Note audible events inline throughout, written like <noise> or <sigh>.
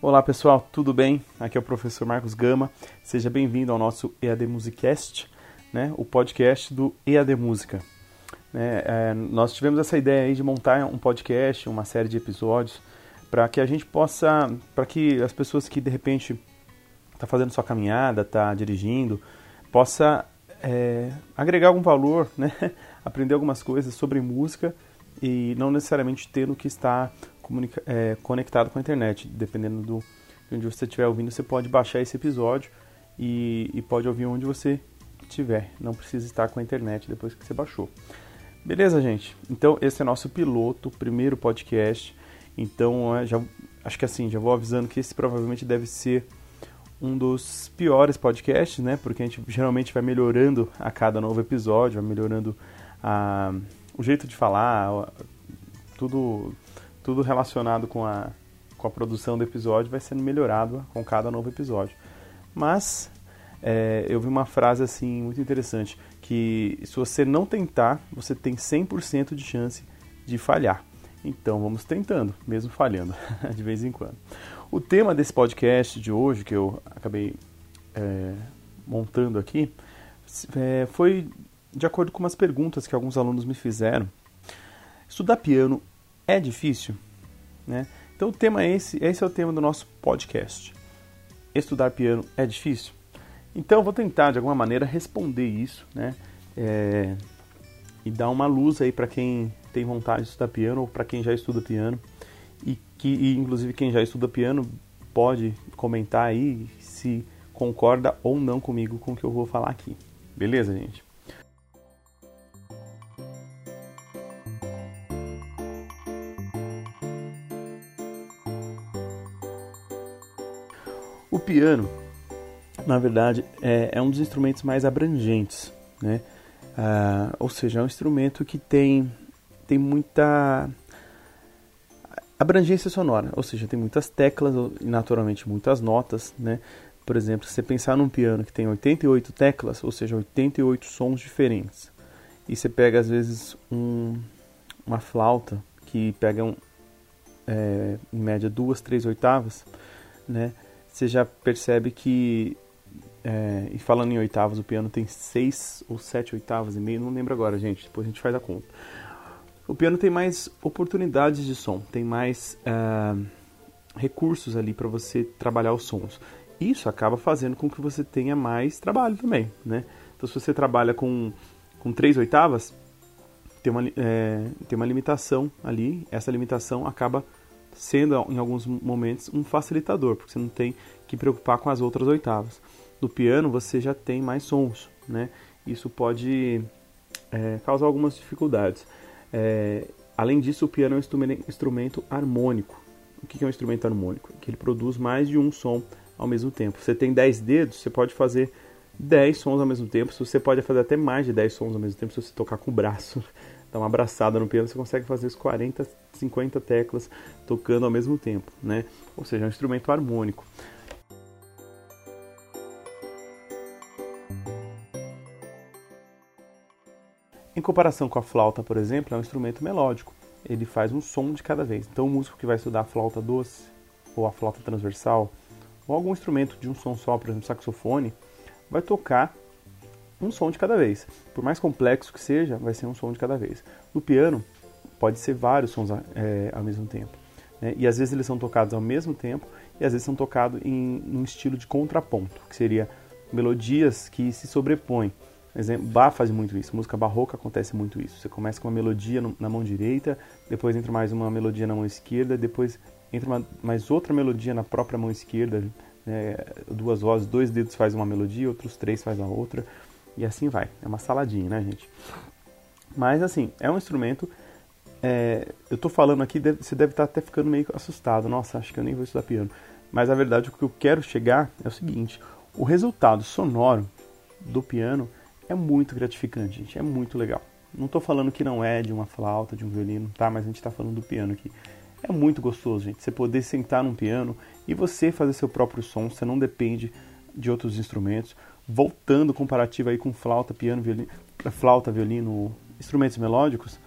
Olá pessoal, tudo bem? Aqui é o professor Marcos Gama. Seja bem-vindo ao nosso EAD Musicast, né? o podcast do EAD Música. É, é, nós tivemos essa ideia aí de montar um podcast, uma série de episódios, para que a gente possa, para que as pessoas que de repente está fazendo sua caminhada, está dirigindo, possa é, agregar algum valor, né? <laughs> aprender algumas coisas sobre música e não necessariamente tendo que estar é, conectado com a internet. Dependendo do, de onde você estiver ouvindo, você pode baixar esse episódio e, e pode ouvir onde você estiver. Não precisa estar com a internet depois que você baixou. Beleza, gente? Então, esse é nosso piloto, primeiro podcast. Então, já, acho que assim, já vou avisando que esse provavelmente deve ser um dos piores podcasts, né? Porque a gente geralmente vai melhorando a cada novo episódio, vai melhorando a, o jeito de falar, tudo tudo relacionado com a, com a produção do episódio vai sendo melhorado com cada novo episódio. Mas é, eu vi uma frase assim muito interessante, que se você não tentar, você tem 100% de chance de falhar. Então vamos tentando, mesmo falhando, <laughs> de vez em quando. O tema desse podcast de hoje, que eu acabei é, montando aqui, é, foi de acordo com umas perguntas que alguns alunos me fizeram. Estudar piano é difícil? Né? Então o tema é esse, esse é o tema do nosso podcast. Estudar piano é difícil? Então eu vou tentar de alguma maneira responder isso, né? É, e dar uma luz aí para quem tem vontade de estudar piano ou para quem já estuda piano e que e, inclusive quem já estuda piano pode comentar aí se concorda ou não comigo com o que eu vou falar aqui. Beleza, gente? Piano, na verdade, é, é um dos instrumentos mais abrangentes, né? Ah, ou seja, é um instrumento que tem, tem muita abrangência sonora, ou seja, tem muitas teclas e naturalmente muitas notas, né? Por exemplo, se você pensar num piano que tem 88 teclas, ou seja, 88 sons diferentes, e você pega às vezes um, uma flauta que pega um, é, em média duas, três oitavas, né? Você já percebe que, é, e falando em oitavas, o piano tem seis ou sete oitavas e meio, não lembro agora, gente, depois a gente faz a conta. O piano tem mais oportunidades de som, tem mais é, recursos ali para você trabalhar os sons. Isso acaba fazendo com que você tenha mais trabalho também, né? Então, se você trabalha com, com três oitavas, tem uma, é, tem uma limitação ali, essa limitação acaba sendo em alguns momentos um facilitador, porque você não tem que preocupar com as outras oitavas. No piano você já tem mais sons, né? Isso pode é, causar algumas dificuldades. É, além disso, o piano é um instrumento harmônico. O que é um instrumento harmônico? Que ele produz mais de um som ao mesmo tempo. Você tem 10 dedos, você pode fazer 10 sons ao mesmo tempo. Você pode fazer até mais de 10 sons ao mesmo tempo se você tocar com o braço dar uma abraçada no piano, você consegue fazer as 40, 50 teclas tocando ao mesmo tempo, né? Ou seja, é um instrumento harmônico. Em comparação com a flauta, por exemplo, é um instrumento melódico. Ele faz um som de cada vez. Então, o músico que vai estudar a flauta doce, ou a flauta transversal, ou algum instrumento de um som só, por exemplo, saxofone, vai tocar um som de cada vez. Por mais complexo que seja, vai ser um som de cada vez. No piano, pode ser vários sons é, ao mesmo tempo. Né? E às vezes eles são tocados ao mesmo tempo e às vezes são tocados em um estilo de contraponto, que seria melodias que se sobrepõem. Exemplo, Bach faz muito isso, música barroca acontece muito isso. Você começa com uma melodia na mão direita, depois entra mais uma melodia na mão esquerda, depois entra uma, mais outra melodia na própria mão esquerda, né? duas vozes, dois dedos faz uma melodia, outros três faz a outra. E assim vai. É uma saladinha, né, gente? Mas assim, é um instrumento. É, eu tô falando aqui, você deve estar tá até ficando meio assustado. Nossa, acho que eu nem vou estudar piano. Mas a verdade, o que eu quero chegar é o seguinte: o resultado sonoro do piano é muito gratificante, gente. É muito legal. Não estou falando que não é de uma flauta, de um violino, tá? Mas a gente está falando do piano aqui. É muito gostoso, gente. Você poder sentar num piano e você fazer seu próprio som. Você não depende de outros instrumentos voltando comparativo aí com flauta, piano, violino, flauta, violino, instrumentos melódicos,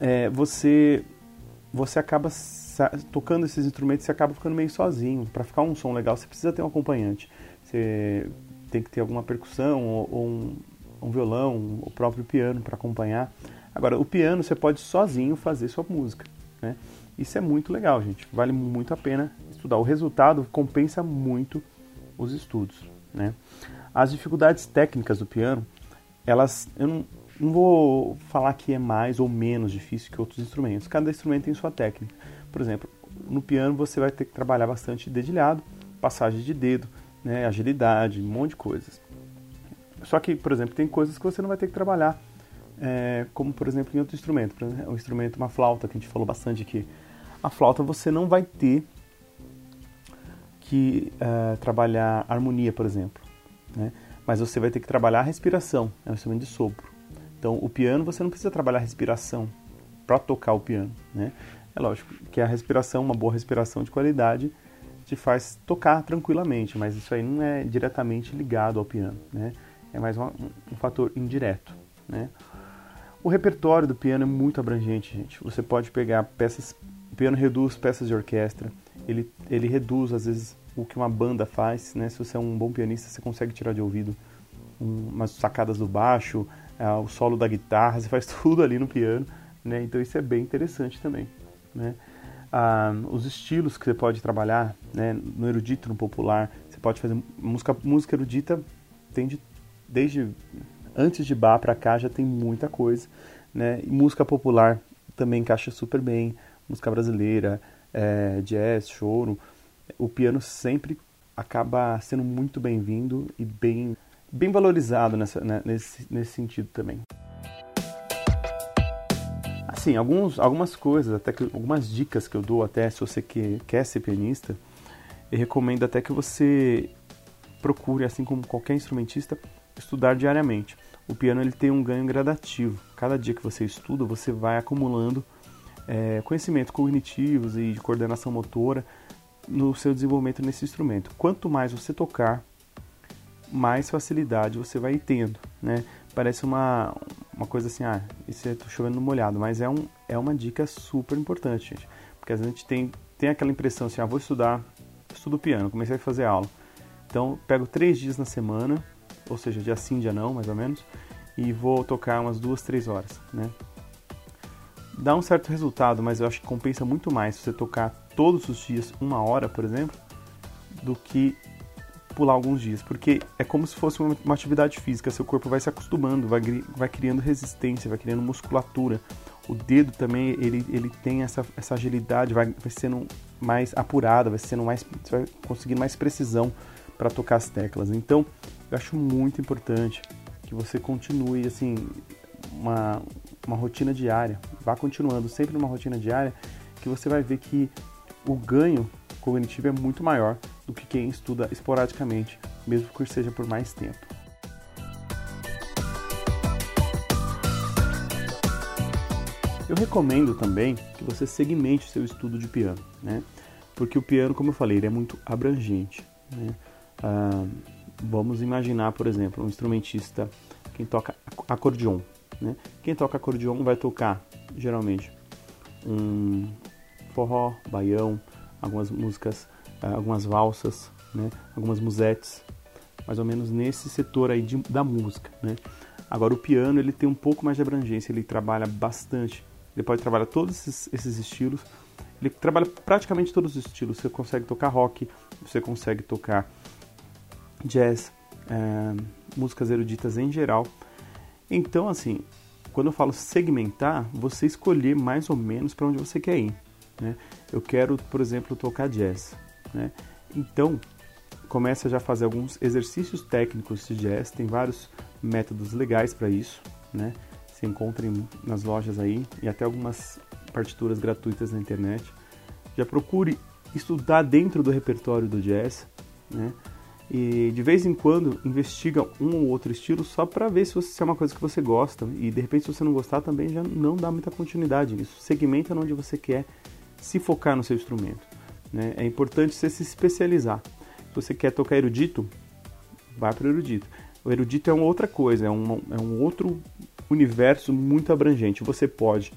é, você você acaba tocando esses instrumentos, você acaba ficando meio sozinho. Para ficar um som legal, você precisa ter um acompanhante. Você tem que ter alguma percussão ou, ou um, um, violão, o próprio piano para acompanhar. Agora, o piano você pode sozinho fazer sua música, né? Isso é muito legal, gente. Vale muito a pena estudar. O resultado compensa muito os estudos, né? As dificuldades técnicas do piano, elas, eu não, não vou falar que é mais ou menos difícil que outros instrumentos. Cada instrumento tem sua técnica. Por exemplo, no piano você vai ter que trabalhar bastante dedilhado, passagem de dedo, né, agilidade, um monte de coisas. Só que, por exemplo, tem coisas que você não vai ter que trabalhar, é, como por exemplo em outro instrumento, por exemplo, um instrumento, uma flauta que a gente falou bastante aqui. A flauta você não vai ter que é, trabalhar harmonia, por exemplo, né? mas você vai ter que trabalhar a respiração, é um instrumento de sopro. Então, o piano você não precisa trabalhar a respiração para tocar o piano, né? É lógico que a respiração, uma boa respiração de qualidade, te faz tocar tranquilamente, mas isso aí não é diretamente ligado ao piano, né? É mais um, um fator indireto, né? O repertório do piano é muito abrangente, gente. Você pode pegar peças, o piano reduz peças de orquestra, ele, ele reduz às vezes o que uma banda faz, né? Se você é um bom pianista, você consegue tirar de ouvido um, umas sacadas do baixo, uh, o solo da guitarra, você faz <laughs> tudo ali no piano, né? Então isso é bem interessante também, né? Ah, os estilos que você pode trabalhar, né, no erudito, no popular, você pode fazer música, música erudita tem de, desde antes de Bach para cá já tem muita coisa, né? E música popular também encaixa super bem, música brasileira, é, jazz, choro. O piano sempre acaba sendo muito bem-vindo e bem, bem valorizado nessa, né, nesse, nesse sentido também assim, alguns, algumas coisas, até que, algumas dicas que eu dou até se você que, quer ser pianista, eu recomendo até que você procure, assim como qualquer instrumentista, estudar diariamente. O piano ele tem um ganho gradativo. Cada dia que você estuda, você vai acumulando é, conhecimentos cognitivos e de coordenação motora no seu desenvolvimento nesse instrumento. Quanto mais você tocar, mais facilidade você vai tendo, né? Parece uma, uma coisa assim, ah, isso é chovendo no molhado, mas é, um, é uma dica super importante, gente. Porque a gente tem, tem aquela impressão assim, ah, vou estudar, estudo piano, comecei a fazer aula. Então, pego três dias na semana, ou seja, dia sim, dia não, mais ou menos, e vou tocar umas duas, três horas, né? Dá um certo resultado, mas eu acho que compensa muito mais você tocar todos os dias uma hora, por exemplo, do que pular alguns dias, porque é como se fosse uma, atividade física, seu corpo vai se acostumando, vai, vai criando resistência, vai criando musculatura. O dedo também, ele, ele tem essa, essa agilidade, vai, vai sendo mais apurada, vai sendo mais, você vai conseguindo mais precisão para tocar as teclas. Então, eu acho muito importante que você continue assim uma, uma rotina diária, vá continuando sempre numa rotina diária, que você vai ver que o ganho cognitivo é muito maior do que quem estuda esporadicamente, mesmo que seja por mais tempo. Eu recomendo também que você segmente seu estudo de piano, né? Porque o piano, como eu falei, ele é muito abrangente. Né? Ah, vamos imaginar, por exemplo, um instrumentista quem toca acordeon. Né? Quem toca acordeon vai tocar geralmente um forró, baião, algumas músicas ah, algumas valsas, né? algumas musetes, mais ou menos nesse setor aí de, da música. Né? Agora o piano ele tem um pouco mais de abrangência, ele trabalha bastante, ele pode trabalhar todos esses, esses estilos, ele trabalha praticamente todos os estilos. Você consegue tocar rock, você consegue tocar jazz, é, músicas eruditas em geral. Então, assim, quando eu falo segmentar, você escolher mais ou menos para onde você quer ir. Né? Eu quero, por exemplo, tocar jazz. Né? Então, começa já a fazer alguns exercícios técnicos de jazz, tem vários métodos legais para isso, né? Se encontrem nas lojas aí e até algumas partituras gratuitas na internet. Já procure estudar dentro do repertório do jazz, né? E de vez em quando investiga um ou outro estilo só para ver se, você, se é uma coisa que você gosta. E de repente, se você não gostar, também já não dá muita continuidade nisso. Segmenta onde você quer se focar no seu instrumento. Né? É importante você se especializar. Se você quer tocar erudito, vai para o erudito. O erudito é uma outra coisa, é um, é um outro universo muito abrangente. Você pode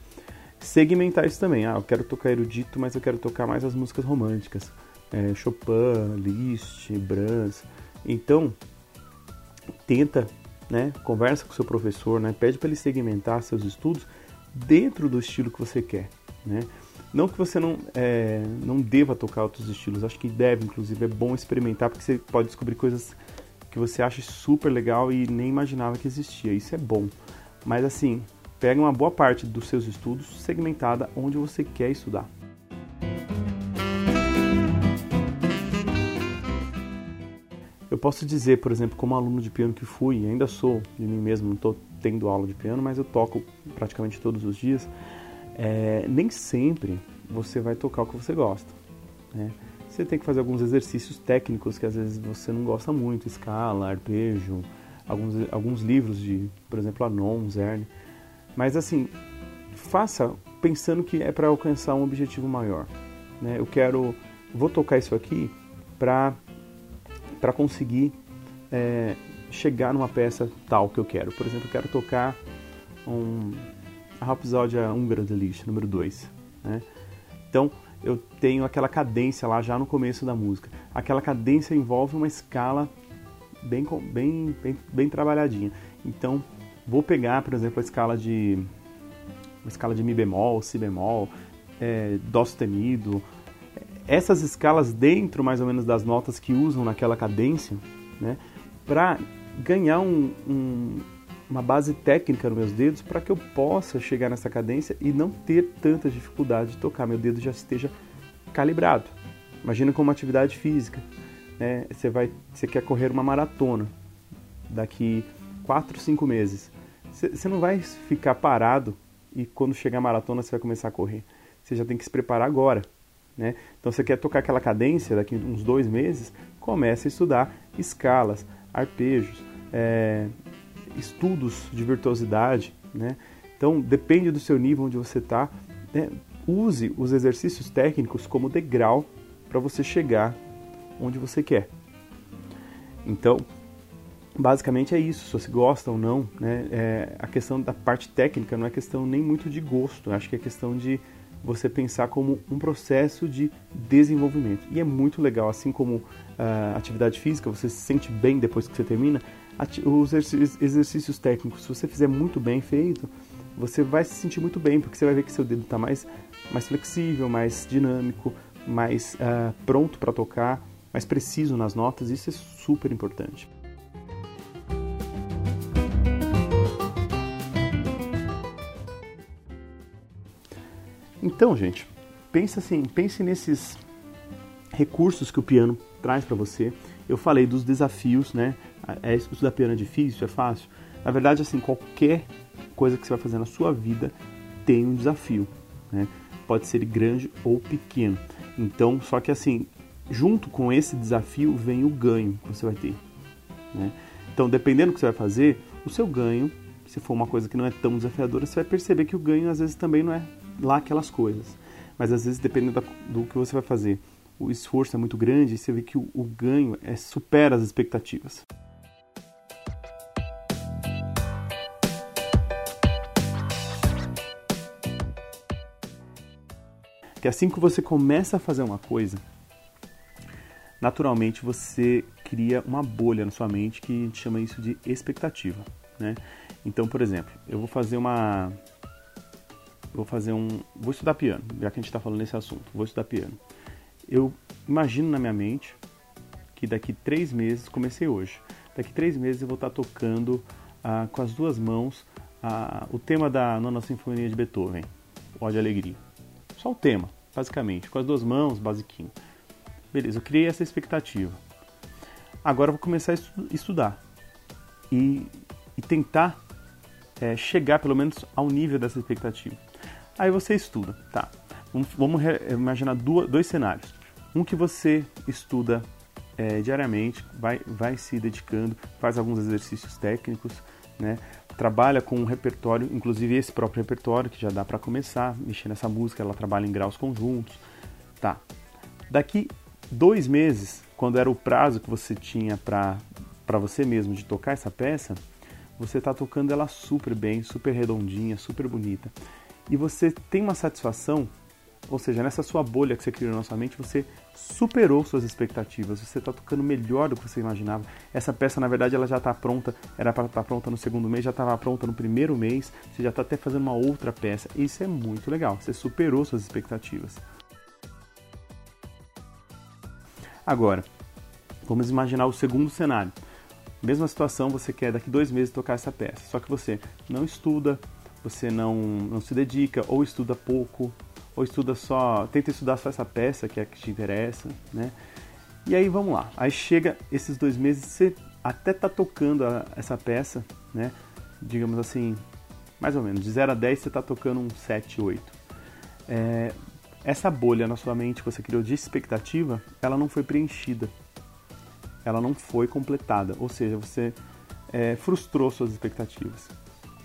segmentar isso também. Ah, eu quero tocar erudito, mas eu quero tocar mais as músicas românticas. É, Chopin, Liszt, Brahms. Então, tenta, né, conversa com seu professor, né, pede para ele segmentar seus estudos dentro do estilo que você quer, né? Não que você não, é, não deva tocar outros estilos, acho que deve, inclusive, é bom experimentar porque você pode descobrir coisas que você acha super legal e nem imaginava que existia. Isso é bom. Mas assim, pega uma boa parte dos seus estudos segmentada onde você quer estudar. Eu posso dizer, por exemplo, como aluno de piano que fui, ainda sou de mim mesmo, não estou tendo aula de piano, mas eu toco praticamente todos os dias. É, nem sempre você vai tocar o que você gosta. Né? Você tem que fazer alguns exercícios técnicos que às vezes você não gosta muito, escala, arpejo, alguns, alguns livros de, por exemplo, Anon, Zerne. Mas assim, faça pensando que é para alcançar um objetivo maior. Né? Eu quero, vou tocar isso aqui para para conseguir é, chegar numa peça tal que eu quero. Por exemplo, eu quero tocar um a Rhapsódia Húngara de Liszt, número 2. Né? Então, eu tenho aquela cadência lá já no começo da música. Aquela cadência envolve uma escala bem, bem, bem, bem trabalhadinha. Então, vou pegar, por exemplo, a escala de uma escala de mi bemol, si bemol, é, dó sustenido, essas escalas dentro mais ou menos das notas que usam naquela cadência, né, para ganhar um, um, uma base técnica nos meus dedos para que eu possa chegar nessa cadência e não ter tanta dificuldade de tocar, meu dedo já esteja calibrado. Imagina como uma atividade física, né? Você vai, você quer correr uma maratona daqui 4, 5 meses. Você não vai ficar parado e quando chegar a maratona você vai começar a correr. Você já tem que se preparar agora. Né? Então você quer tocar aquela cadência daqui uns dois meses, comece a estudar escalas, arpejos, é, estudos de virtuosidade, né? Então depende do seu nível onde você está. Né? Use os exercícios técnicos como degrau para você chegar onde você quer. Então, basicamente é isso. Se você gosta ou não, né? É, a questão da parte técnica não é questão nem muito de gosto. Acho que é questão de você pensar como um processo de desenvolvimento. E é muito legal, assim como uh, atividade física, você se sente bem depois que você termina, os exercícios técnicos, se você fizer muito bem feito, você vai se sentir muito bem, porque você vai ver que seu dedo está mais, mais flexível, mais dinâmico, mais uh, pronto para tocar, mais preciso nas notas, isso é super importante. Então, gente, pense assim, pense nesses recursos que o piano traz para você. Eu falei dos desafios, né? É, estudar piano é difícil, é fácil. Na verdade, assim, qualquer coisa que você vai fazer na sua vida tem um desafio, né? Pode ser grande ou pequeno. Então, só que assim, junto com esse desafio vem o ganho que você vai ter, né? Então, dependendo do que você vai fazer, o seu ganho, se for uma coisa que não é tão desafiadora, você vai perceber que o ganho às vezes também não é lá aquelas coisas. Mas às vezes, dependendo do que você vai fazer, o esforço é muito grande e você vê que o, o ganho é, supera as expectativas. que assim que você começa a fazer uma coisa, naturalmente você cria uma bolha na sua mente que a gente chama isso de expectativa, né? Então, por exemplo, eu vou fazer uma vou fazer um vou estudar piano, já que a gente está falando nesse assunto, vou estudar piano. Eu imagino na minha mente que daqui três meses comecei hoje. Daqui três meses eu vou estar tocando ah, com as duas mãos ah, o tema da nona sinfonia de Beethoven, Ode de Alegria. Só o tema, basicamente, com as duas mãos, basiquinho. Beleza, eu criei essa expectativa. Agora eu vou começar a estudar e, e tentar é, chegar pelo menos ao nível dessa expectativa. Aí você estuda, tá? Vamos, vamos imaginar duas, dois cenários. Um que você estuda é, diariamente, vai, vai se dedicando, faz alguns exercícios técnicos, né? trabalha com um repertório, inclusive esse próprio repertório, que já dá para começar, mexer nessa música, ela trabalha em graus conjuntos. Tá. Daqui dois meses, quando era o prazo que você tinha para você mesmo de tocar essa peça, você está tocando ela super bem, super redondinha, super bonita. e você tem uma satisfação, ou seja, nessa sua bolha que você criou na sua mente, você superou suas expectativas, você está tocando melhor do que você imaginava. Essa peça, na verdade, ela já está pronta, era para estar tá pronta no segundo mês, já estava pronta no primeiro mês, você já está até fazendo uma outra peça. Isso é muito legal, você superou suas expectativas. Agora, vamos imaginar o segundo cenário. Mesma situação, você quer daqui dois meses tocar essa peça, só que você não estuda, você não, não se dedica, ou estuda pouco, ou estuda só, tenta estudar só essa peça que é a que te interessa, né? E aí vamos lá, aí chega esses dois meses, você até tá tocando a, essa peça, né? Digamos assim, mais ou menos, de 0 a 10 você tá tocando um 7, 8. É, essa bolha na sua mente que você criou de expectativa, ela não foi preenchida ela não foi completada, ou seja, você é, frustrou suas expectativas.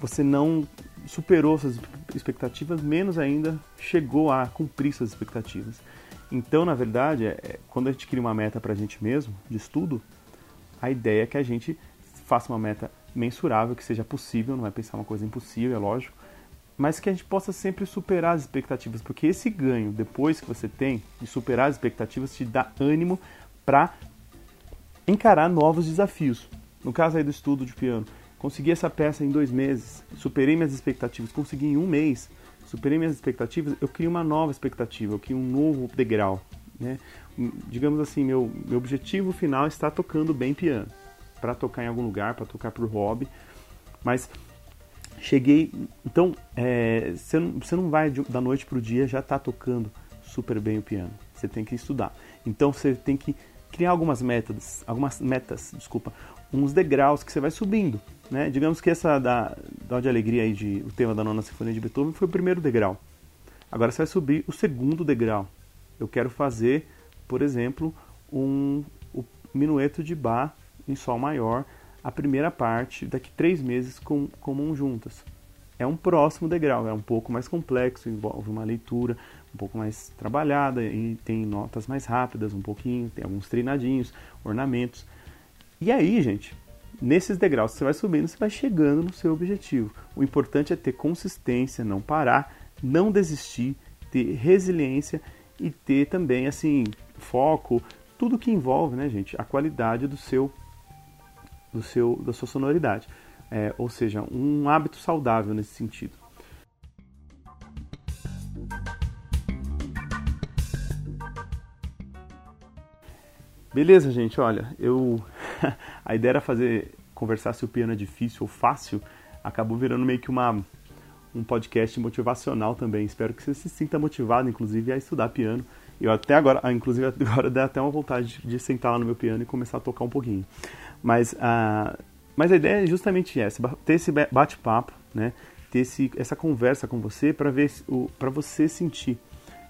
Você não superou suas expectativas, menos ainda chegou a cumprir suas expectativas. Então, na verdade, é, quando a gente cria uma meta para a gente mesmo, de estudo, a ideia é que a gente faça uma meta mensurável, que seja possível, não é pensar uma coisa impossível, é lógico, mas que a gente possa sempre superar as expectativas, porque esse ganho, depois que você tem, de superar as expectativas, te dá ânimo para encarar novos desafios. No caso aí do estudo de piano, consegui essa peça em dois meses, superei minhas expectativas, consegui em um mês, superei minhas expectativas, eu crio uma nova expectativa, eu crio um novo degrau. Né? Digamos assim, meu, meu objetivo final está tocando bem piano, para tocar em algum lugar, para tocar por hobby, mas cheguei. Então, é, você, não, não vai da noite para o dia já estar tá tocando super bem o piano. Você tem que estudar. Então, você tem que criar algumas metas, algumas metas, desculpa, uns degraus que você vai subindo, né? Digamos que essa da, da de alegria aí de o tema da nona sinfonia de Beethoven foi o primeiro degrau. Agora você vai subir o segundo degrau. Eu quero fazer, por exemplo, um o minueto de Bach em sol maior, a primeira parte daqui três meses com, com mãos juntas. É um próximo degrau, é um pouco mais complexo, envolve uma leitura, um pouco mais trabalhada e tem notas mais rápidas, um pouquinho, tem alguns treinadinhos, ornamentos. E aí, gente, nesses degraus que você vai subindo, você vai chegando no seu objetivo. O importante é ter consistência, não parar, não desistir, ter resiliência e ter também assim foco, tudo que envolve, né, gente, a qualidade do seu do seu da sua sonoridade. É, ou seja, um hábito saudável nesse sentido. Beleza, gente, olha, eu <laughs> a ideia era fazer conversar se o piano é difícil ou fácil, acabou virando meio que uma um podcast motivacional também. Espero que você se sinta motivado, inclusive, a estudar piano. Eu até agora, ah, inclusive, <laughs> agora dá até uma vontade de sentar lá no meu piano e começar a tocar um pouquinho. Mas, uh, mas a ideia é justamente essa, ter esse bate-papo, né? Ter esse, essa conversa com você para ver para você sentir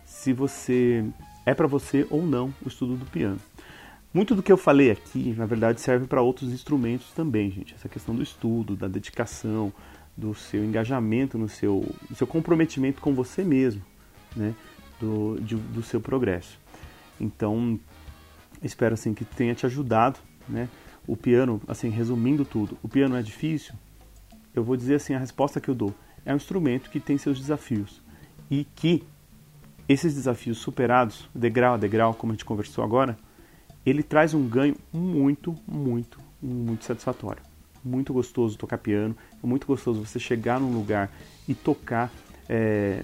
se você é para você ou não o estudo do piano. Muito do que eu falei aqui, na verdade, serve para outros instrumentos também, gente. Essa questão do estudo, da dedicação, do seu engajamento, no seu, no seu comprometimento com você mesmo, né? Do, de, do seu progresso. Então, espero assim que tenha te ajudado, né? O piano, assim, resumindo tudo, o piano é difícil? Eu vou dizer assim, a resposta que eu dou é um instrumento que tem seus desafios e que esses desafios superados, degrau a degrau, como a gente conversou agora, ele traz um ganho muito, muito, muito satisfatório. Muito gostoso tocar piano, é muito gostoso você chegar num lugar e tocar. É,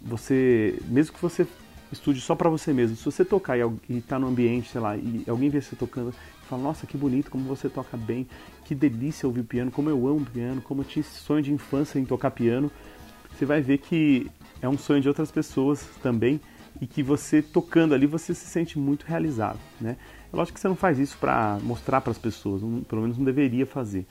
você, mesmo que você estude só para você mesmo, se você tocar e está no ambiente, sei lá, e alguém vê você tocando, fala, nossa, que bonito, como você toca bem, que delícia ouvir piano, como eu amo piano, como eu tinha esse sonho de infância em tocar piano, você vai ver que é um sonho de outras pessoas também e que você tocando ali você se sente muito realizado, né? É lógico que você não faz isso para mostrar para as pessoas, não, pelo menos não deveria fazer,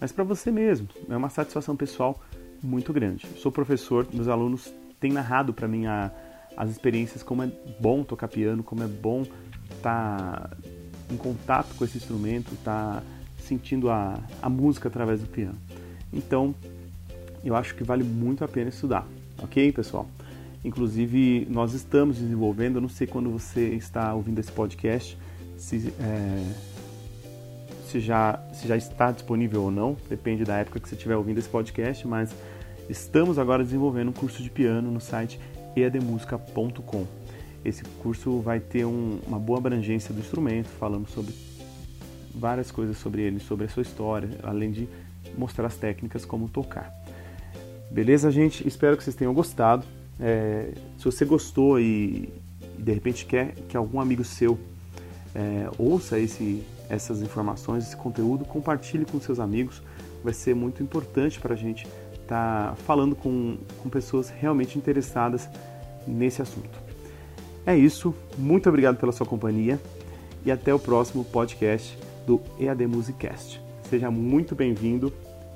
mas para você mesmo. É uma satisfação pessoal muito grande. Eu sou professor, meus alunos têm narrado para mim a, as experiências como é bom tocar piano, como é bom estar tá em contato com esse instrumento, estar tá sentindo a, a música através do piano. Então, eu acho que vale muito a pena estudar, ok, pessoal? Inclusive, nós estamos desenvolvendo, eu não sei quando você está ouvindo esse podcast, se, é, se, já, se já está disponível ou não, depende da época que você estiver ouvindo esse podcast, mas Estamos agora desenvolvendo um curso de piano no site eademusica.com. Esse curso vai ter um, uma boa abrangência do instrumento, falando sobre várias coisas sobre ele, sobre a sua história, além de mostrar as técnicas como tocar. Beleza, gente? Espero que vocês tenham gostado. É, se você gostou e, e, de repente quer que algum amigo seu é, ouça esse, essas informações, esse conteúdo, compartilhe com seus amigos. Vai ser muito importante para a gente estar tá falando com, com pessoas realmente interessadas nesse assunto. É isso, muito obrigado pela sua companhia e até o próximo podcast do EAD Musicast. Seja muito bem-vindo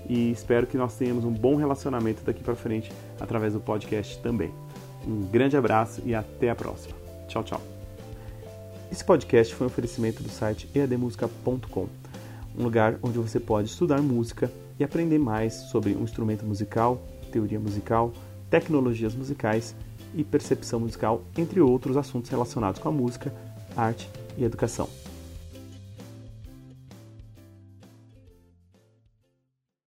e espero que nós tenhamos um bom relacionamento daqui para frente através do podcast também. Um grande abraço e até a próxima. Tchau, tchau. Esse podcast foi um oferecimento do site eademusica.com, um lugar onde você pode estudar música e aprender mais sobre um instrumento musical, teoria musical, tecnologias musicais e percepção musical, entre outros assuntos relacionados com a música, arte e educação.